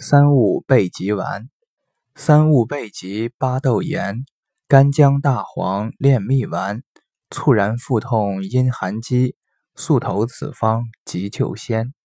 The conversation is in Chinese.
三物备急丸，三物备急巴豆盐，干姜大黄炼蜜丸，猝然腹痛阴寒积，速投此方急救先。